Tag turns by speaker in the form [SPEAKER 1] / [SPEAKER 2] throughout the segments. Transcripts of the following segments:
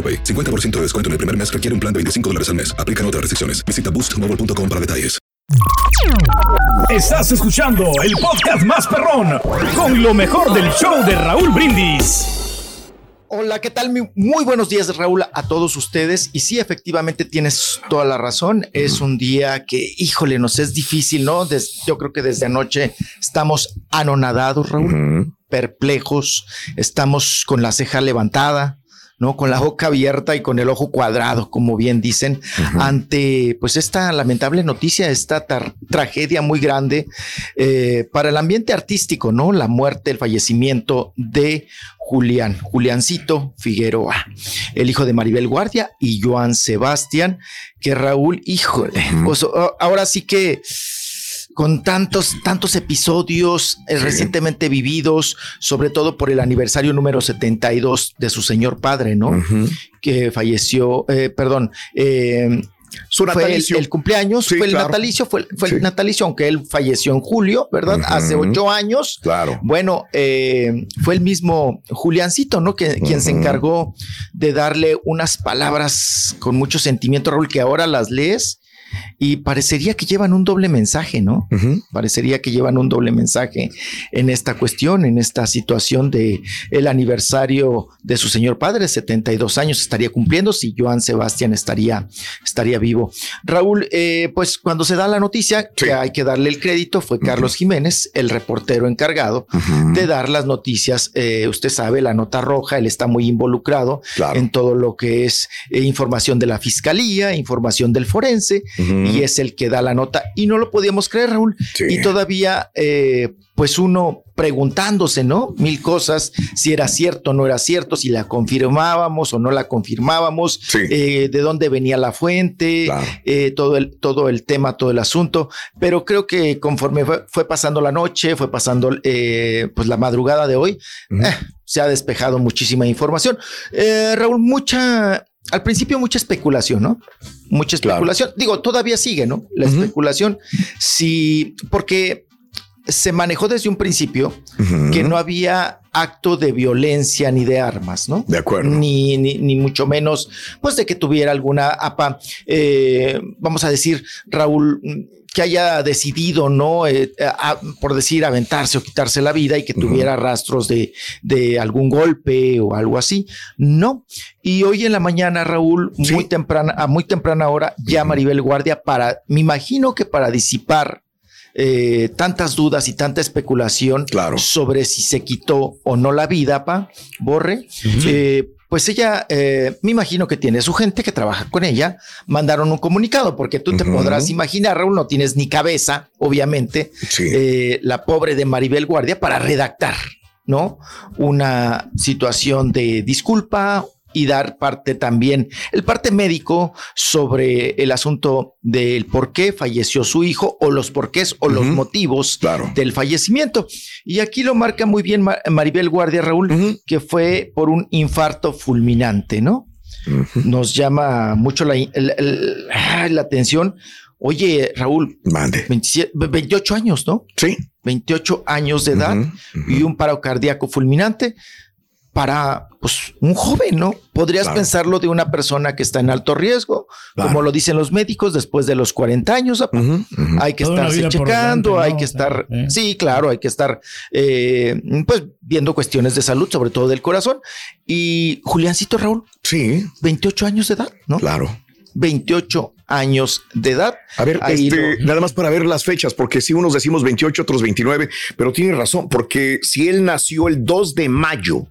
[SPEAKER 1] AroPay. 50% de descuento en el primer mes requiere un plan de 25 dólares al mes. Aplican otras restricciones. Visita boostmobile.com para detalles.
[SPEAKER 2] Estás escuchando el podcast más perrón con lo mejor del show de Raúl Brindis.
[SPEAKER 3] Hola, ¿qué tal? Muy buenos días, Raúl, a todos ustedes. Y sí, efectivamente tienes toda la razón. Es un día que, híjole, nos es difícil, ¿no? yo creo que desde anoche estamos anonadados, Raúl, perplejos, estamos con la ceja levantada, ¿no? Con la boca abierta y con el ojo cuadrado, como bien dicen, ante pues esta lamentable noticia, esta tragedia muy grande eh, para el ambiente artístico, ¿no? La muerte, el fallecimiento de Julián, Juliancito Figueroa, el hijo de Maribel Guardia y Joan Sebastián, que Raúl, híjole, pues ahora sí que con tantos, tantos episodios eh, recientemente vividos, sobre todo por el aniversario número 72 de su señor padre, ¿no? Que falleció, eh, perdón, eh, su natalicio. El, cumpleaños fue el natalicio, fue, fue el natalicio, aunque él falleció en julio, ¿verdad? Hace ocho años.
[SPEAKER 4] Claro.
[SPEAKER 3] Bueno, fue el mismo Juliancito, ¿no? Que, Quien se encargó de darle unas palabras con mucho sentimiento, Raúl, que ahora las lees y parecería que llevan un doble mensaje, ¿no? Parecería que llevan un doble mensaje en esta cuestión, en esta situación de el aniversario de su señor padre, 72 años estaría cumpliendo si Joan Sebastián estaría, estaría vivo. Raúl, eh, pues cuando se da la noticia, que hay que darle el crédito, fue Carlos Jiménez, el reportero encargado de dar las noticias. Eh, usted sabe, la nota roja, él está muy involucrado en todo lo que es eh, información de la fiscalía, información del forense y es el que da la nota. Y no lo podíamos creer, Raúl. Y todavía, eh, pues uno preguntándose, ¿no? Mil cosas, si era cierto o no era cierto, si la confirmábamos o no la confirmábamos, eh, de dónde venía la fuente, eh, todo, el, todo el tema, todo el asunto. Pero creo que conforme fue, pasando la noche, fue pasando pues la madrugada de hoy, se ha despejado muchísima información. Raúl, mucha al principio mucha especulación, ¿no? Mucha especulación. Digo, todavía sigue, ¿no? La especulación. Sí, porque se manejó desde un principio que no había acto de violencia ni de armas, ¿no?
[SPEAKER 4] De acuerdo.
[SPEAKER 3] Ni, ni, mucho menos, pues de que tuviera alguna APA, eh, vamos a decir, Raúl que haya decidido, ¿no? Eh, por decir, aventarse o quitarse la vida y que tuviera rastros de, de, algún golpe o algo así. No. Y hoy en la mañana, Raúl, muy temprana, a muy temprana hora, ya Maribel Guardia para, me imagino que para disipar eh, tantas dudas y tanta especulación sobre si se quitó o no la vida, pa, Borre, eh, pues ella, eh, me imagino que tiene su gente que trabaja con ella, mandaron un comunicado, porque tú te podrás imaginar, Raúl, no tienes ni cabeza, obviamente, eh, la pobre de Maribel Guardia para redactar, ¿no? Una situación de disculpa, y dar parte también, el parte médico sobre el asunto del por qué falleció su hijo o los porqués o los motivos del fallecimiento. Y aquí lo marca muy bien Maribel Guardia Raúl, que fue por un infarto fulminante, ¿no? Nos llama mucho la, la atención. Oye, Raúl,
[SPEAKER 4] Mande.
[SPEAKER 3] 28 años, ¿no?
[SPEAKER 4] Sí.
[SPEAKER 3] 28 años de edad y un paro cardíaco fulminante para pues, un joven, ¿no? Podrías pensarlo de una persona que está en alto riesgo, como lo dicen los médicos, después de los 40 años, hay que estarse checando, hay que estar, eh. sí, claro, hay que estar, eh, pues, viendo cuestiones de salud, sobre todo del corazón. Y Juliancito Raúl,
[SPEAKER 4] sí,
[SPEAKER 3] 28 años de edad, ¿no?
[SPEAKER 4] Claro.
[SPEAKER 3] 28 años de edad.
[SPEAKER 4] A ver, este, nada más para ver las fechas, porque si unos decimos 28, otros 29, pero tiene razón, porque si él nació el 2 de mayo,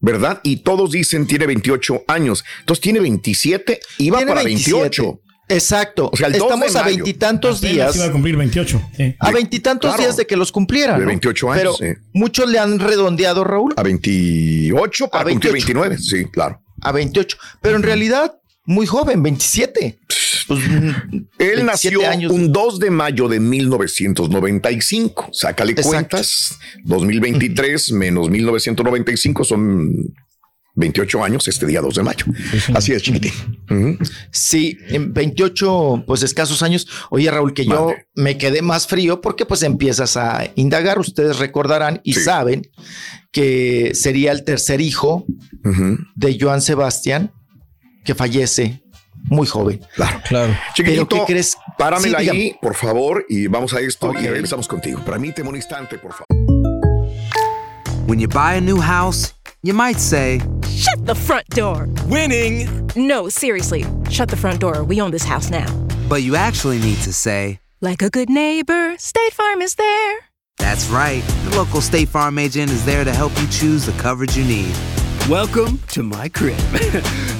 [SPEAKER 4] ¿verdad? Y todos dicen tiene 28 años, entonces tiene 27, iba para 28.
[SPEAKER 3] Exacto. O sea, Estamos a veintitantos días.
[SPEAKER 2] Iba a cumplir 28.
[SPEAKER 3] A veintitantos días de que los cumplieran.
[SPEAKER 4] De 28 años.
[SPEAKER 3] Pero muchos le han redondeado, Raúl.
[SPEAKER 4] A 28 para a 29. Sí, claro.
[SPEAKER 3] A 28. Pero en realidad, muy joven, 27.
[SPEAKER 4] Pues, Él nació un 2 de mayo de 1995. Sácale cuentas. 2023 menos 1995 son 28 años este día 2 de mayo. Así es, chiquitín.
[SPEAKER 3] Sí, en 28, pues escasos años. Oye, Raúl, que yo me quedé más frío porque pues empiezas a indagar. Ustedes recordarán y saben que sería el tercer hijo de Joan Sebastián que fallece muy joven.
[SPEAKER 4] Claro, claro. Chiquitito, ¿qué crees? Páramela ahí, por favor, y vamos a esto y regresamos contigo. Permíteme un instante, por favor.
[SPEAKER 5] When you buy a new house, you might say,
[SPEAKER 6] Shut the front door.
[SPEAKER 7] Winning.
[SPEAKER 6] No, seriously. Shut the front door. We own this house now.
[SPEAKER 5] But you actually need to say,
[SPEAKER 6] Like a good neighbor, State Farm is there.
[SPEAKER 5] That's right. The local State Farm agent is there to help you choose the coverage you need.
[SPEAKER 7] Welcome to my crib.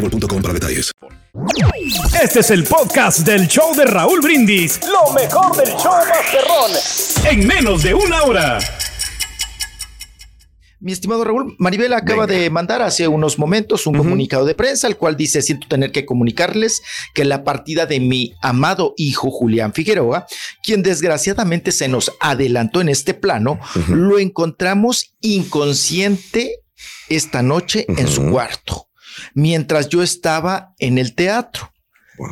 [SPEAKER 1] para detalles.
[SPEAKER 2] Este es el podcast del show de Raúl Brindis. Lo mejor del show Masterrón. En menos de una hora.
[SPEAKER 3] Mi estimado Raúl, Maribel acaba de mandar hace unos momentos un comunicado de prensa, el cual dice, siento tener que comunicarles que la partida de mi amado hijo Julián Figueroa, quien desgraciadamente se nos adelantó en este plano, lo encontramos inconsciente esta noche en su cuarto mientras yo estaba en el teatro.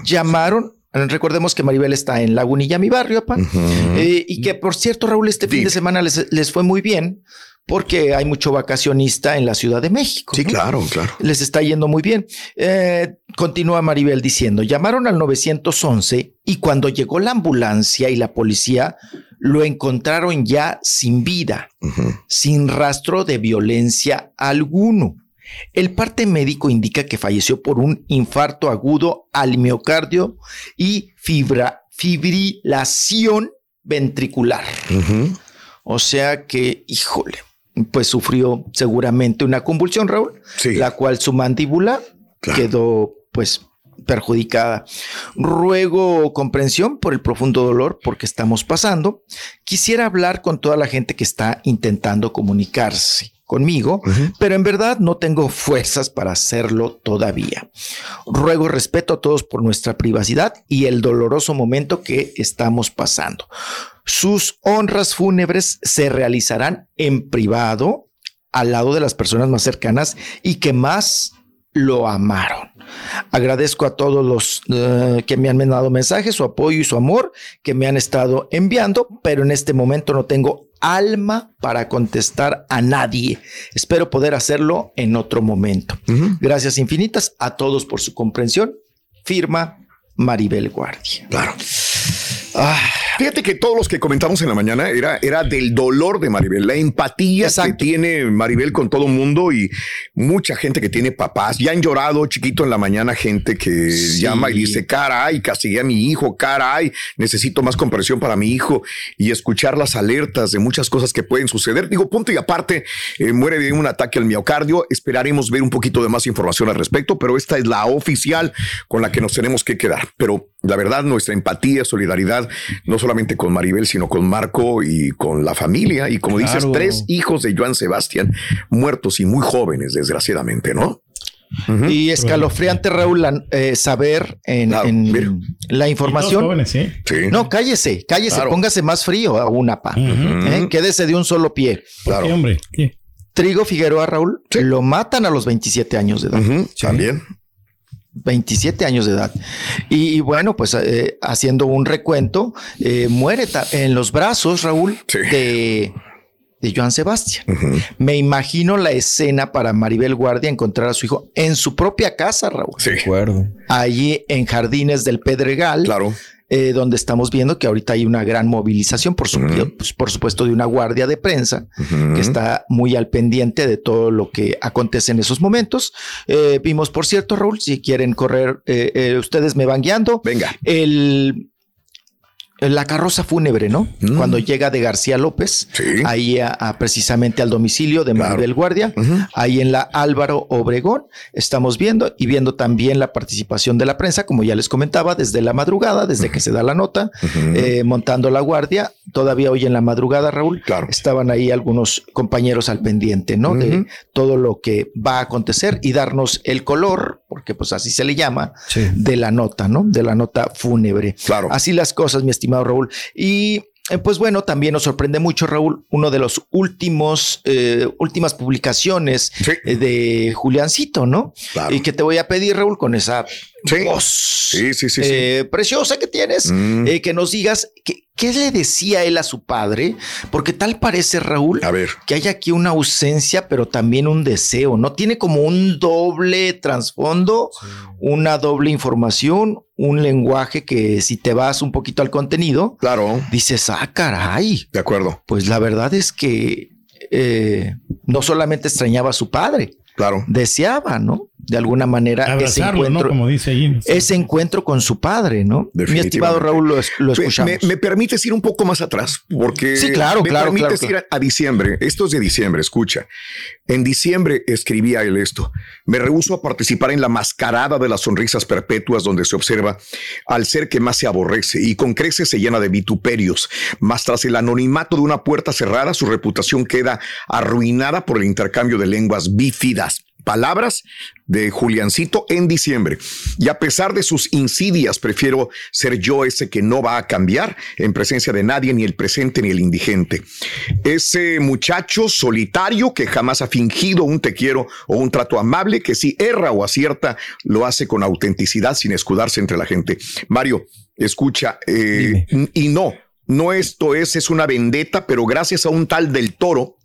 [SPEAKER 3] Llamaron Recordemos que Maribel está en Lagunilla, mi barrio, eh, y que por cierto, Raúl, este fin de semana les, fue muy bien porque hay mucho vacacionista en la Ciudad de México.
[SPEAKER 4] Sí, claro, claro.
[SPEAKER 3] Les está yendo muy bien. Eh, continúa Maribel diciendo, llamaron al 911 y cuando llegó la ambulancia y la policía, lo encontraron ya sin vida, sin rastro de violencia alguno. El parte médico indica que falleció por un infarto agudo al miocardio y fibrilación ventricular. O sea que, híjole, pues sufrió seguramente una convulsión, Raúl, la cual su mandíbula quedó pues perjudicada. Ruego comprensión por el profundo dolor porque estamos pasando. Quisiera hablar con toda la gente que está intentando comunicarse conmigo, pero en verdad no tengo fuerzas para hacerlo todavía. Ruego respeto a todos por nuestra privacidad y el doloroso momento que estamos pasando. Sus honras fúnebres se realizarán en privado al lado de las personas más cercanas y que más lo amaron. Agradezco a todos los eh, que me han mandado mensajes, su apoyo y su amor que me han estado enviando, pero en este momento no tengo alma para contestar a nadie. Espero poder hacerlo en otro momento. Gracias infinitas a todos por su comprensión. Firma Maribel Guardia.
[SPEAKER 4] Claro. Ah, Fíjate que todos los que comentamos en la mañana era, era del dolor de Maribel, la empatía que tiene Maribel con todo el mundo y mucha gente que tiene papás. Ya han llorado chiquito en la mañana, gente que llama y dice, caray, castigué a mi hijo, caray, necesito más comprensión para mi hijo y escuchar las alertas de muchas cosas que pueden suceder. Digo, punto y aparte, eh, muere de un ataque al miocardio. Esperaremos ver un poquito de más información al respecto, pero esta es la oficial con la que nos tenemos que quedar. Pero la verdad, nuestra empatía, solidaridad, no solamente con Maribel, sino con Marco y con la familia. Y como dices, tres hijos de Joan Sebastián muertos y muy jóvenes, desgraciadamente, ¿no?
[SPEAKER 3] Y escalofriante, Raúl, eh, saber en, en la información.
[SPEAKER 2] jóvenes, ¿sí?
[SPEAKER 3] No, cállese, cállese,
[SPEAKER 2] Claro.
[SPEAKER 3] póngase más frío a una pa. ¿eh? Quédese de un solo pie.
[SPEAKER 2] ¿Por qué, hombre? ¿Qué?
[SPEAKER 3] Trigo Figueroa, Raúl, lo matan a los 27 años de edad.
[SPEAKER 4] También.
[SPEAKER 3] 27 años de edad. Y, y bueno, pues eh, haciendo un recuento, eh, muere en los brazos, Raúl, de, de Joan Sebastián. Me imagino la escena para Maribel Guardia encontrar a su hijo en su propia casa, Raúl.
[SPEAKER 4] Sí.
[SPEAKER 3] Allí en Jardines del Pedregal.
[SPEAKER 4] Claro.
[SPEAKER 3] Eh, donde estamos viendo que ahorita hay una gran movilización, por, su- pues, por supuesto, de una guardia de prensa que está muy al pendiente de todo lo que acontece en esos momentos. Eh, vimos, por cierto, Raúl, si quieren correr, eh, eh, ustedes me van guiando.
[SPEAKER 4] Venga.
[SPEAKER 3] El, la carroza fúnebre, ¿no? Cuando llega de García López, ahí a, a precisamente al domicilio de Maribel Guardia, ahí en la Álvaro Obregón, estamos viendo y viendo también la participación de la prensa, como ya les comentaba, desde la madrugada, desde que se da la nota, eh, montando la guardia. Todavía hoy en la madrugada, Raúl, estaban ahí algunos compañeros al pendiente, ¿no? De todo lo que va a acontecer y darnos el color, porque pues así se le llama, de la nota, ¿no? De la nota fúnebre.
[SPEAKER 4] Claro.
[SPEAKER 3] Así las cosas, mi estimado Raúl. Y eh, pues bueno, también nos sorprende mucho, Raúl, uno de los últimos, eh, últimas publicaciones eh, de Juliancito, ¿no? Y que te voy a pedir, Raúl, con esa voz eh, preciosa que tienes,
[SPEAKER 4] Mm.
[SPEAKER 3] eh, que nos digas que- qué le decía él a su padre, porque tal parece, Raúl, que hay aquí una ausencia, pero también un deseo, ¿no? Tiene como un doble trasfondo, una doble información, un lenguaje que si te vas un poquito al contenido,
[SPEAKER 4] claro,
[SPEAKER 3] dices, ah, caray.
[SPEAKER 4] De acuerdo.
[SPEAKER 3] Pues la verdad es que eh, no solamente extrañaba a su padre,
[SPEAKER 4] claro,
[SPEAKER 3] deseaba, ¿no? De alguna manera ese
[SPEAKER 2] Abrazarlo, ¿no?
[SPEAKER 3] encuentro,
[SPEAKER 2] Como dice ahí.
[SPEAKER 3] ese encuentro con su padre, ¿no? Mi estimado. Raúl, lo, lo
[SPEAKER 4] Me-
[SPEAKER 3] escuchamos.
[SPEAKER 4] Me, me permites ir un poco más atrás, porque
[SPEAKER 3] Sí, claro,
[SPEAKER 4] me
[SPEAKER 3] claro,
[SPEAKER 4] permites
[SPEAKER 3] claro,
[SPEAKER 4] ir a, a diciembre. Esto es de diciembre, escucha. En diciembre escribía él esto. Me rehúso a participar en la mascarada de las sonrisas perpetuas donde se observa al ser que más se aborrece y con creces se llena de vituperios. Mas tras el anonimato de una puerta cerrada, su reputación queda arruinada por el intercambio de lenguas bífidas. Palabras de Juliancito en diciembre. Y a pesar de sus insidias, prefiero ser yo ese que no va a cambiar en presencia de nadie, ni el presente ni el indigente. Ese muchacho solitario que jamás ha fingido un te quiero o un trato amable, que si erra o acierta, lo hace con autenticidad sin escudarse entre la gente. Mario, escucha, eh, y no, no esto es, es una vendetta, pero gracias a un tal del toro,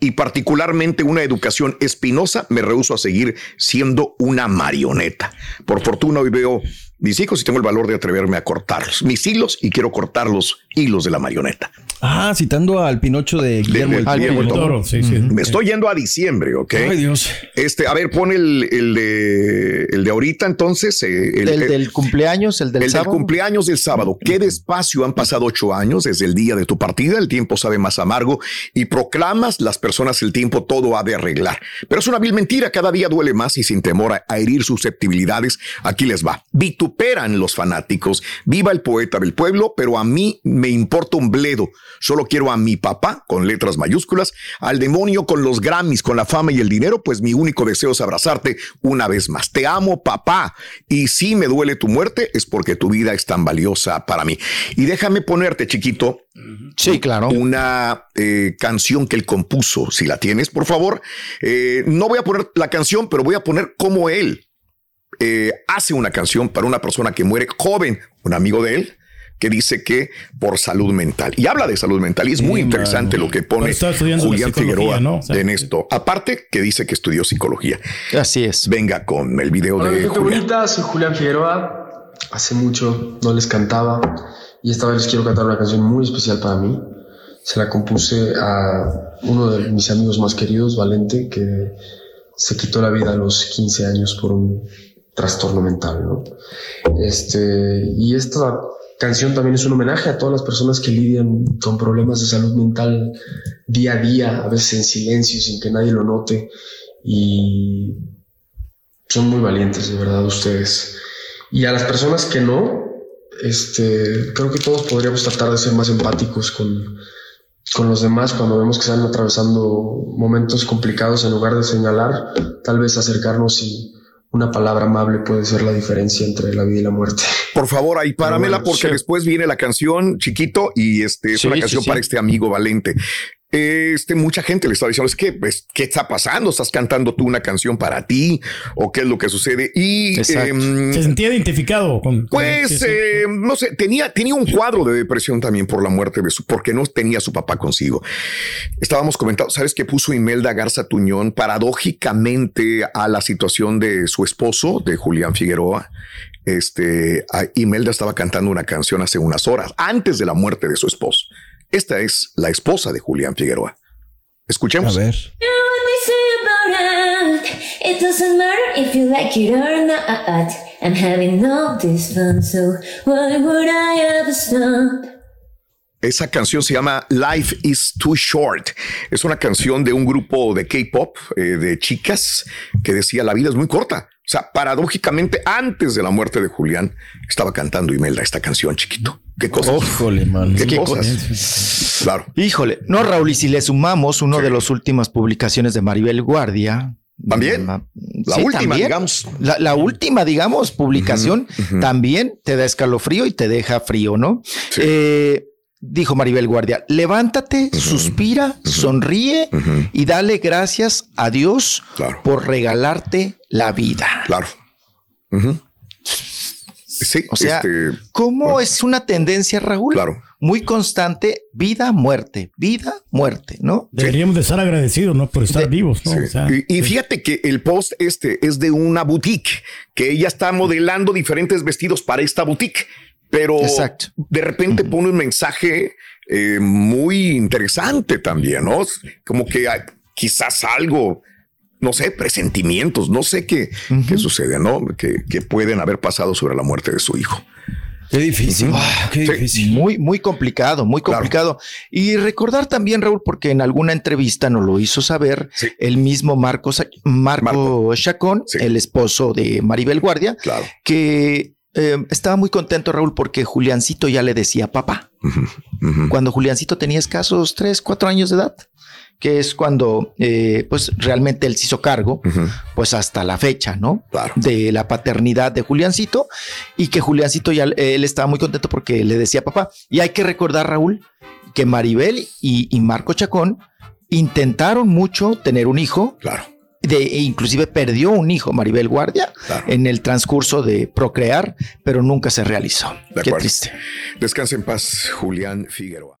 [SPEAKER 4] y particularmente una educación espinosa, me rehuso a seguir siendo una marioneta. Por fortuna hoy veo mis hijos y tengo el valor de atreverme a cortarlos, mis hilos y quiero cortar los hilos de la marioneta.
[SPEAKER 8] Ah, citando al Pinocho de Guillermo
[SPEAKER 4] De-
[SPEAKER 8] el
[SPEAKER 4] de Guillermo el
[SPEAKER 8] Toro.
[SPEAKER 4] Toro. Me estoy yendo a diciembre, ¿ok?
[SPEAKER 8] Ay, Dios.
[SPEAKER 4] Este, a ver, pon el, el de, el de ahorita entonces. eh, el,
[SPEAKER 3] el
[SPEAKER 4] el-
[SPEAKER 3] del cumpleaños, el del
[SPEAKER 4] el del
[SPEAKER 3] sábado.
[SPEAKER 4] cumpleaños del sábado. Qué despacio han pasado ocho años desde el día de tu partida. El tiempo sabe más amargo y proclamas las personas el tiempo todo ha de arreglar. Pero es una vil mentira. Cada día duele más y sin temor a, a herir susceptibilidades. Aquí les va. Vituperan los fanáticos. Viva el poeta del pueblo, pero a mí me importa un bledo. Solo quiero a mi papá con letras mayúsculas, al demonio con los Grammys, con la fama y el dinero, pues mi único deseo es abrazarte una vez más. Te amo, papá. Y si me duele tu muerte, es porque tu vida es tan valiosa para mí. Y déjame ponerte, chiquito.
[SPEAKER 3] Sí, claro.
[SPEAKER 4] Una eh, canción que él compuso, si la tienes, por favor. Eh, no voy a poner la canción, pero voy a poner cómo él eh, hace una canción para una persona que muere joven, un amigo de él, que dice que por salud mental. Y habla de salud mental y es muy interesante lo que pone Julián Figueroa
[SPEAKER 2] ¿no? O sea,
[SPEAKER 4] en esto. Aparte que dice que estudió psicología.
[SPEAKER 3] Así es.
[SPEAKER 4] Venga con el video
[SPEAKER 9] Hola,
[SPEAKER 4] de
[SPEAKER 9] gente
[SPEAKER 4] Julián.
[SPEAKER 9] bonita, soy Julián Figueroa. Hace mucho no les cantaba y esta vez les quiero cantar una canción muy especial para mí. Se la compuse a uno de mis amigos más queridos, Valente, que se quitó la vida a los 15 años por un trastorno mental, ¿no? Este, y esta canción también es un homenaje a todas las personas que lidian con problemas de salud mental día a día, a veces en silencio, sin que nadie lo note. Y son muy valientes, de verdad, ustedes. Y a las personas que no, este, creo que todos podríamos tratar de ser más empáticos con, con los demás cuando vemos que están atravesando momentos complicados en lugar de señalar, tal vez acercarnos y una palabra amable puede ser la diferencia entre la vida y la muerte.
[SPEAKER 4] Por favor, ahí páramela
[SPEAKER 9] bueno,
[SPEAKER 4] porque
[SPEAKER 9] sí.
[SPEAKER 4] después viene la canción chiquito y este es
[SPEAKER 3] Sí,
[SPEAKER 4] una
[SPEAKER 3] sí,
[SPEAKER 4] canción
[SPEAKER 3] sí.
[SPEAKER 4] para este amigo Valente. Este, mucha gente le está diciendo, es que, pues, ¿qué está pasando? ¿Estás cantando tú una canción para ti? ¿O qué es lo que sucede? Y em,
[SPEAKER 2] Se sentía identificado con.
[SPEAKER 4] pues,
[SPEAKER 2] sí, sí.
[SPEAKER 4] eh, no sé, tenía, tenía un cuadro de depresión también por la muerte de su, porque no tenía a su papá consigo. Estábamos comentando, ¿sabes qué puso Imelda Garza Tuñón paradójicamente a la situación de su esposo, de Julián Figueroa? Este, Imelda estaba cantando una canción hace unas horas, antes de la muerte de su esposo. Esta es la esposa de Julián Figueroa. Escuchemos.
[SPEAKER 8] A ver.
[SPEAKER 10] It doesn't matter if you like it or not. I'm having all this fun, so why would I ever stop?
[SPEAKER 4] Esa canción se llama Life is Too Short. Es una canción de un grupo de K-pop eh, de chicas que decía la vida es muy corta. O sea, paradójicamente, antes de la muerte de Julián, estaba cantando Imelda esta canción, chiquito. ¿Qué cosas?
[SPEAKER 8] Híjole, man.
[SPEAKER 4] ¿Qué,
[SPEAKER 3] Qué
[SPEAKER 4] cosas? Claro.
[SPEAKER 3] Híjole, no, Raúl, y si le sumamos uno de las últimas publicaciones de Maribel Guardia.
[SPEAKER 4] También. La
[SPEAKER 3] sí,
[SPEAKER 4] última,
[SPEAKER 3] también.
[SPEAKER 4] digamos.
[SPEAKER 3] La, la última, digamos, publicación también te da escalofrío y te deja frío, ¿no? Eh, dijo Maribel Guardia, levántate, suspira, sonríe y dale gracias a Dios
[SPEAKER 4] Claro.
[SPEAKER 3] por regalarte la vida.
[SPEAKER 4] Claro. Sí,
[SPEAKER 3] O sea,
[SPEAKER 4] este,
[SPEAKER 3] ¿cómo es una tendencia, Raúl?
[SPEAKER 4] Claro.
[SPEAKER 3] Muy constante, vida, muerte, vida, muerte, ¿no?
[SPEAKER 2] Deberíamos de estar agradecidos, ¿no? Por estar vivos, ¿no?
[SPEAKER 4] Sí.
[SPEAKER 2] O sea,
[SPEAKER 4] y, y fíjate que el post este es de una boutique que ella está modelando diferentes vestidos para esta boutique, pero
[SPEAKER 3] Exacto.
[SPEAKER 4] de repente pone un mensaje eh, muy interesante también, ¿no? Como que hay quizás algo, no sé, presentimientos, no sé qué, qué sucede, ¿no? Que, que pueden haber pasado sobre la muerte de su hijo.
[SPEAKER 8] Qué difícil.
[SPEAKER 3] Ah,
[SPEAKER 8] Qué
[SPEAKER 4] Sí.
[SPEAKER 8] difícil.
[SPEAKER 3] Muy, muy complicado, muy
[SPEAKER 4] Claro.
[SPEAKER 3] complicado. Y recordar también, Raúl, porque en alguna entrevista nos lo hizo saber
[SPEAKER 4] Sí.
[SPEAKER 3] el mismo Marco, Sa- Marco,
[SPEAKER 4] Marco.
[SPEAKER 3] Chacón,
[SPEAKER 4] Sí.
[SPEAKER 3] el esposo de Maribel Guardia,
[SPEAKER 4] Claro.
[SPEAKER 3] que eh, estaba muy contento, Raúl, porque Juliancito ya le decía papá. Cuando Juliancito tenía escasos tres, cuatro años de edad, que es cuando eh, pues realmente él se hizo cargo, pues hasta la fecha, ¿no?
[SPEAKER 4] Claro.
[SPEAKER 3] De la paternidad de Juliancito y que Juliancito ya él estaba muy contento porque le decía papá. Y hay que recordar, Raúl, que Maribel y, y Marco Chacón intentaron mucho tener un hijo.
[SPEAKER 4] Claro.
[SPEAKER 3] De, e inclusive perdió un hijo, Maribel Guardia,
[SPEAKER 4] Claro.
[SPEAKER 3] en el transcurso de procrear, pero nunca se realizó.
[SPEAKER 4] De
[SPEAKER 3] Qué triste.
[SPEAKER 4] Descansa en paz, Julián Figueroa.